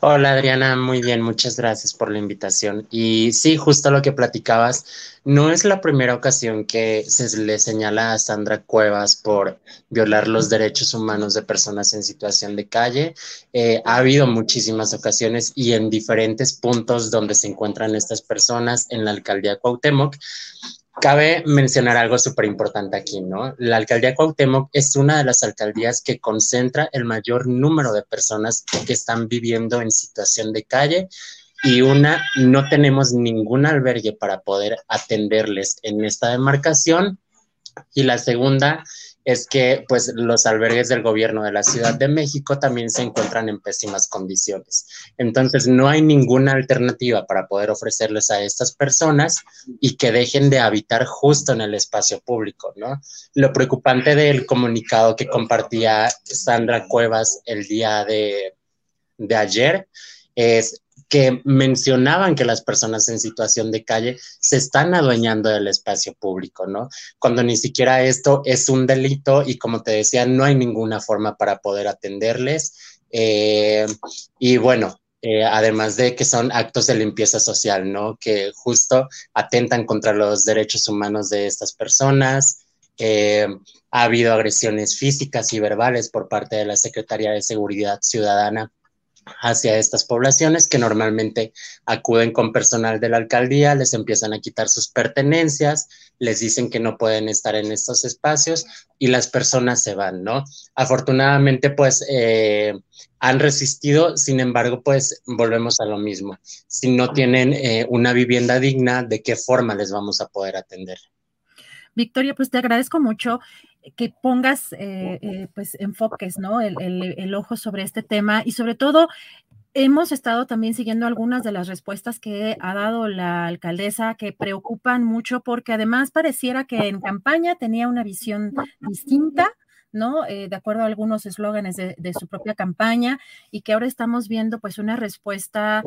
Hola Adriana, muy bien, muchas gracias por la invitación. Y sí, justo lo que platicabas, no es la primera ocasión que se le señala a Sandra Cuevas por violar los derechos humanos de personas en situación de calle. Eh, ha habido muchísimas ocasiones y en diferentes puntos donde se encuentran estas personas en la alcaldía Cuauhtémoc. Cabe mencionar algo súper importante aquí, ¿no? La alcaldía Cuauhtémoc es una de las alcaldías que concentra el mayor número de personas que están viviendo en situación de calle y una, no tenemos ningún albergue para poder atenderles en esta demarcación. Y la segunda es que pues los albergues del gobierno de la Ciudad de México también se encuentran en pésimas condiciones. Entonces no hay ninguna alternativa para poder ofrecerles a estas personas y que dejen de habitar justo en el espacio público, ¿no? Lo preocupante del comunicado que compartía Sandra Cuevas el día de, de ayer es que mencionaban que las personas en situación de calle se están adueñando del espacio público, ¿no? Cuando ni siquiera esto es un delito y como te decía, no hay ninguna forma para poder atenderles. Eh, y bueno, eh, además de que son actos de limpieza social, ¿no? Que justo atentan contra los derechos humanos de estas personas. Ha habido agresiones físicas y verbales por parte de la Secretaría de Seguridad Ciudadana hacia estas poblaciones que normalmente acuden con personal de la alcaldía, les empiezan a quitar sus pertenencias, les dicen que no pueden estar en estos espacios y las personas se van, ¿no? Afortunadamente, pues eh, han resistido, sin embargo, pues volvemos a lo mismo. Si no tienen eh, una vivienda digna, ¿de qué forma les vamos a poder atender? Victoria, pues te agradezco mucho que pongas eh, eh, pues enfoques, ¿no? El, ojo sobre este tema y sobre todo hemos estado también siguiendo algunas de las respuestas que ha dado la alcaldesa que preocupan mucho porque además pareciera que en campaña tenía una visión distinta. ¿no? Eh, de acuerdo a algunos eslóganes de, de, su propia campaña y que ahora estamos viendo pues una respuesta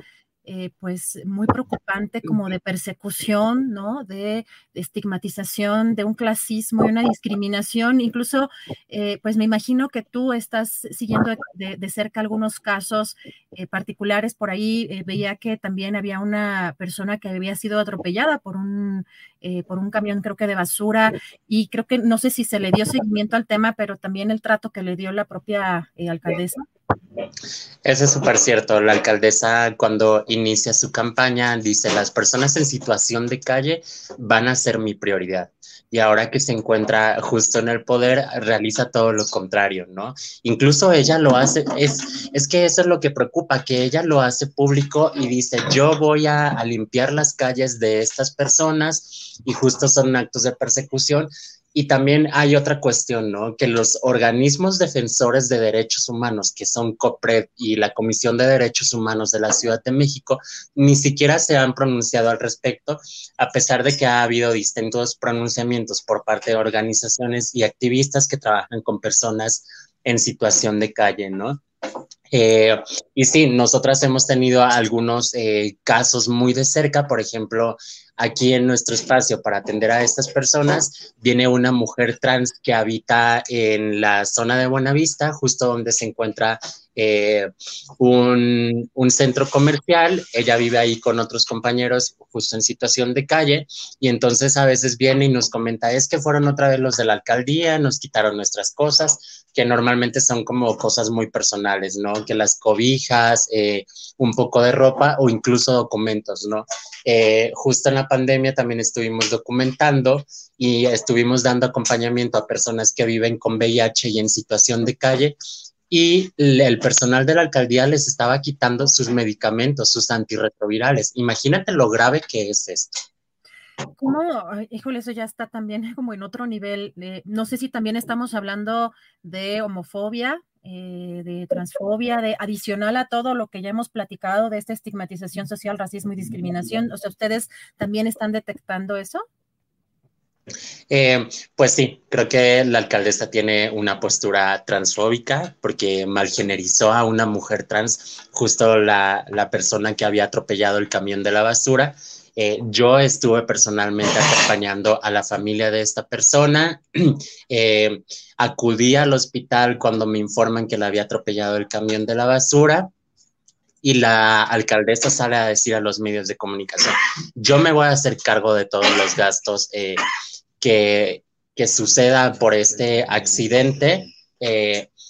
eh, pues muy preocupante como de persecución, ¿no? De, estigmatización, de un clasismo y una discriminación. Incluso, eh, pues me imagino que tú estás siguiendo de, cerca algunos casos eh, particulares. Por ahí veía que también había una persona que había sido atropellada por un, por un camión, creo que de basura, y creo que no sé si se le dio seguimiento al tema, pero también el trato que le dio la propia alcaldesa. Eso es súper cierto. La alcaldesa cuando inicia su campaña dice, las personas en situación de calle van a ser mi prioridad. Y ahora que se encuentra justo en el poder, realiza todo lo contrario, ¿no? Incluso ella lo hace, es, es que eso es lo que preocupa, que ella lo hace público y dice, yo voy a, a limpiar las calles de estas personas y justo son actos de persecución y también hay otra cuestión, ¿no? Que los organismos defensores de derechos humanos, que son COPRED y la Comisión de Derechos Humanos de la Ciudad de México, ni siquiera se han pronunciado al respecto, a pesar de que ha habido distintos pronunciamientos por parte de organizaciones y activistas que trabajan con personas en situación de calle, ¿no? Eh, y sí, nosotras hemos tenido algunos eh, casos muy de cerca, por ejemplo, aquí en nuestro espacio para atender a estas personas, viene una mujer trans que habita en la zona de Buenavista, justo donde se encuentra eh, un, un, centro comercial. Ella vive ahí con otros compañeros justo en situación de calle. Y entonces a veces viene y nos comenta, es que fueron otra vez los de la alcaldía, nos quitaron nuestras cosas, que normalmente son como cosas muy personales, ¿no? Que las cobijas, eh, un poco de ropa o incluso documentos, ¿no? Eh, justo en la pandemia también estuvimos documentando y estuvimos dando acompañamiento a personas que viven con VIH y en situación de calle y el personal de la alcaldía les estaba quitando sus medicamentos, sus antirretrovirales. Imagínate lo grave que es esto. ¿Cómo? Híjole, eso ya está también como en otro nivel. no sé si también estamos hablando de homofobia, eh, de transfobia, de adicional a todo lo que ya hemos platicado de esta estigmatización social, racismo y discriminación. O sea, ¿ustedes también están detectando eso? Eh, pues sí, creo que la alcaldesa tiene una postura transfóbica porque malgenerizó a una mujer trans, justo la, la persona que había atropellado el camión de la basura eh, yo estuve personalmente acompañando a la familia de esta persona. Eh, acudí al hospital cuando me informan que le había atropellado el camión de la basura y la alcaldesa sale a decir a los medios de comunicación, yo me voy a hacer cargo de todos los gastos eh, que, que suceda por este accidente.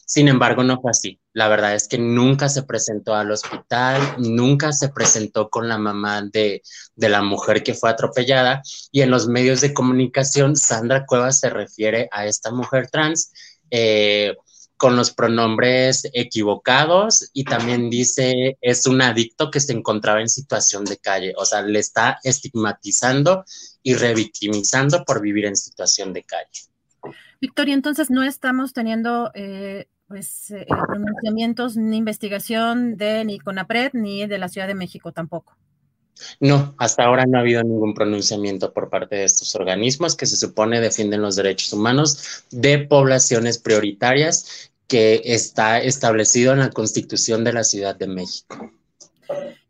sin embargo, no fue así. La verdad es que nunca se presentó al hospital, nunca se presentó con la mamá de, la mujer que fue atropellada y en los medios de comunicación Sandra Cuevas se refiere a esta mujer trans eh, con los pronombres equivocados y también dice es un adicto que se encontraba en situación de calle, o sea, le está estigmatizando y revictimizando por vivir en situación de calle. Victoria, entonces no estamos teniendo... Eh pues eh, pronunciamientos ni investigación de ni CONAPRED ni de la Ciudad de México tampoco. No, hasta ahora no ha habido ningún pronunciamiento por parte de estos organismos que se supone defienden los derechos humanos de poblaciones prioritarias que está establecido en la Constitución de la Ciudad de México.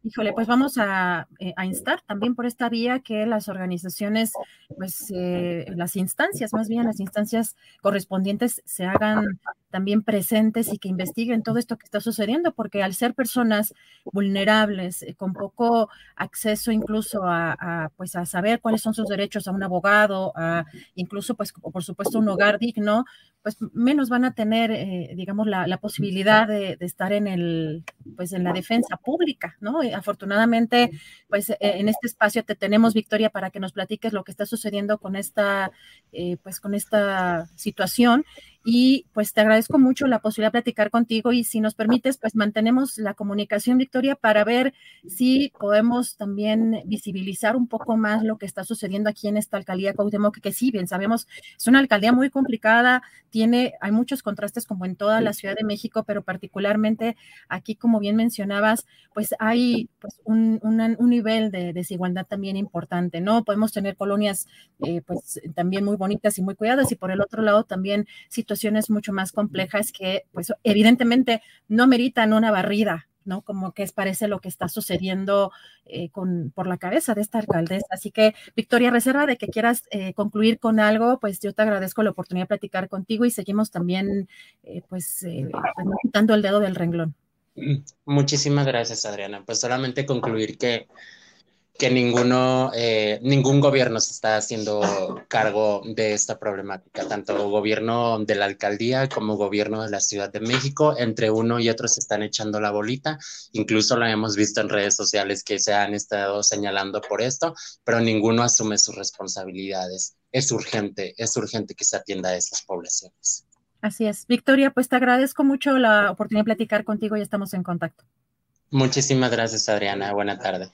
Híjole, pues vamos a, eh, a, instar también por esta vía que las organizaciones, pues eh, las instancias, más bien las instancias correspondientes se hagan también presentes y que investiguen todo esto que está sucediendo, porque al ser personas vulnerables, eh, con poco acceso incluso a, pues a saber cuáles son sus derechos a un abogado, a incluso pues por supuesto un hogar digno, pues menos van a tener, eh, digamos, la, la posibilidad de, estar en el, pues en la defensa pública, ¿no? Afortunadamente, pues e, en este espacio te tenemos, Victoria, para que nos platiques lo que está sucediendo con esta, eh, pues con esta situación y pues te agradezco mucho la posibilidad de platicar contigo y si nos permites, pues mantenemos la comunicación, Victoria, para ver si podemos también visibilizar un poco más lo que está sucediendo aquí en esta alcaldía Cuauhtémoc, que sí, bien sabemos, es una alcaldía muy complicada, tiene, hay muchos contrastes como en toda la Ciudad de México, pero particularmente aquí, como bien mencionabas, pues hay pues, un, un nivel de desigualdad también importante, ¿no? Podemos tener colonias eh, pues también muy bonitas y muy cuidadas y por el otro lado también situaciones mucho más complejas que pues evidentemente no meritan una barrida, ¿no? Como que es parece lo que está sucediendo eh, con, por la cabeza de esta alcaldesa. Así que, Victoria, reserva de que quieras eh, concluir con algo, pues yo te agradezco la oportunidad de platicar contigo y seguimos también, eh, pues, pues quitando el dedo del renglón. Muchísimas gracias, Adriana. Pues solamente concluir que que ninguno, eh, ningún gobierno se está haciendo cargo de esta problemática, tanto gobierno de la alcaldía como gobierno de la Ciudad de México, entre uno y otro se están echando la bolita, incluso lo hemos visto en redes sociales que se han estado señalando por esto, pero ninguno asume sus responsabilidades. Es urgente, es urgente que se atienda a estas poblaciones. Así es. Victoria, pues te agradezco mucho la oportunidad de platicar contigo y estamos en contacto. Muchísimas gracias, Adriana. Buena tarde.